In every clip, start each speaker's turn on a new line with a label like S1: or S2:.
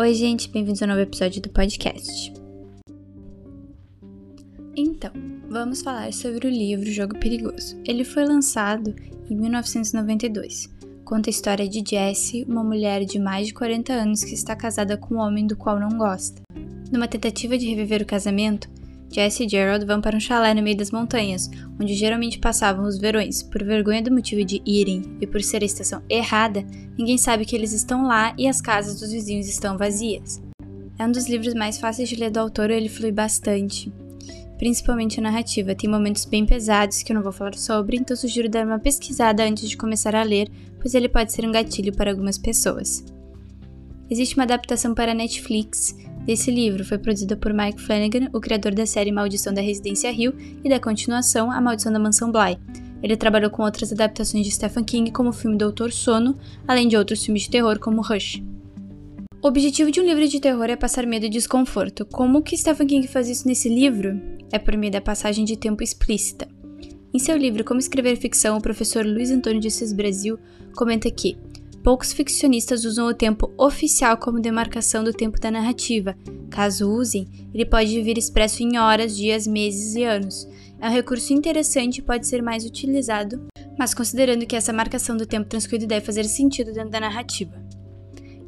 S1: Oi, gente, bem-vindos a um novo episódio do podcast. Então, vamos falar sobre o livro Jogo Perigoso. Ele foi lançado em 1992. Conta a história de Jessie, uma mulher de mais de 40 anos que está casada com um homem do qual não gosta. Numa tentativa de reviver o casamento, Jesse e Gerald vão para um chalé no meio das montanhas, onde geralmente passavam os verões. Por vergonha do motivo de irem e por ser a estação errada, ninguém sabe que eles estão lá e as casas dos vizinhos estão vazias. É um dos livros mais fáceis de ler do autor ele flui bastante. Principalmente a narrativa, tem momentos bem pesados que eu não vou falar sobre, então sugiro dar uma pesquisada antes de começar a ler, pois ele pode ser um gatilho para algumas pessoas. Existe uma adaptação para Netflix desse livro, foi produzida por Mike Flanagan, o criador da série Maldição da Residência Hill e da continuação A Maldição da Mansão Bly. Ele trabalhou com outras adaptações de Stephen King, como o filme Doutor Sono, além de outros filmes de terror, como Rush. O objetivo de um livro de terror é passar medo e desconforto. Como que Stephen King faz isso nesse livro? É por meio da passagem de tempo explícita. Em seu livro Como Escrever Ficção, o professor Luiz Antônio de Assis Brasil comenta que poucos ficcionistas usam o tempo oficial como demarcação do tempo da narrativa. Caso usem, ele pode vir expresso em horas, dias, meses e anos. É um recurso interessante e pode ser mais utilizado, mas considerando que essa marcação do tempo transcorrido deve fazer sentido dentro da narrativa.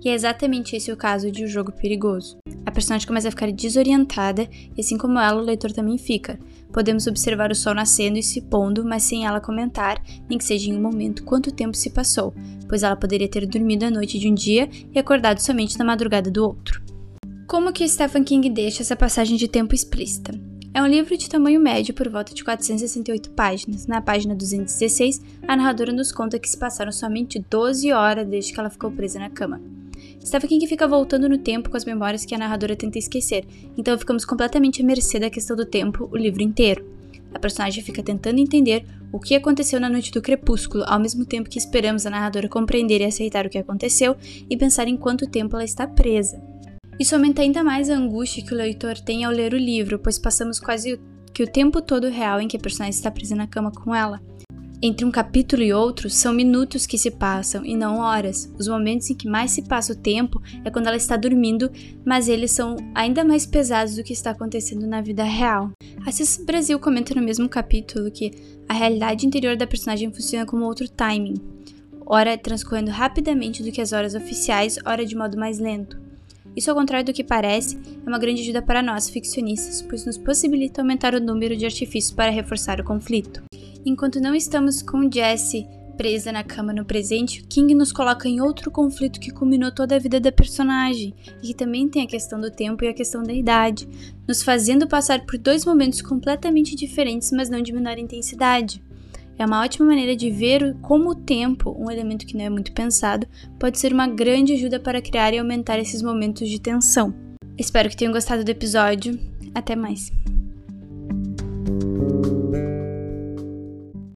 S1: E é exatamente esse o caso de O Jogo Perigoso. A personagem começa a ficar desorientada e, assim como ela, o leitor também fica. Podemos observar o sol nascendo e se pondo, mas sem ela comentar, nem que seja em um momento, quanto tempo se passou, pois ela poderia ter dormido a noite de um dia e acordado somente na madrugada do outro. Como que Stephen King deixa essa passagem de tempo explícita? É um livro de tamanho médio por volta de 468 páginas. Na página 216, a narradora nos conta que se passaram somente 12 horas desde que ela ficou presa na cama. Stephen King fica voltando no tempo com as memórias que a narradora tenta esquecer, então ficamos completamente à mercê da questão do tempo o livro inteiro. A personagem fica tentando entender o que aconteceu na noite do crepúsculo, ao mesmo tempo que esperamos a narradora compreender e aceitar o que aconteceu e pensar em quanto tempo ela está presa. Isso aumenta ainda mais a angústia que o leitor tem ao ler o livro, pois passamos quase que o tempo todo real em que a personagem está presa na cama com ela. Entre um capítulo e outro, são minutos que se passam e não horas. Os momentos em que mais se passa o tempo é quando ela está dormindo, mas eles são ainda mais pesados do que está acontecendo na vida real. Assis Brasil comenta no mesmo capítulo que a realidade interior da personagem funciona como outro timing, ora transcorrendo rapidamente do que as horas oficiais, ora de modo mais lento. Isso, ao contrário do que parece, é uma grande ajuda para nós, ficcionistas, pois nos possibilita aumentar o número de artifícios para reforçar o conflito. Enquanto não estamos com Jessie presa na cama no presente, King nos coloca em outro conflito que culminou toda a vida da personagem e que também tem a questão do tempo e a questão da idade, nos fazendo passar por dois momentos completamente diferentes, mas não de menor intensidade. É uma ótima maneira de ver como o tempo, um elemento que não é muito pensado, pode ser uma grande ajuda para criar e aumentar esses momentos de tensão. Espero que tenham gostado do episódio. Até mais!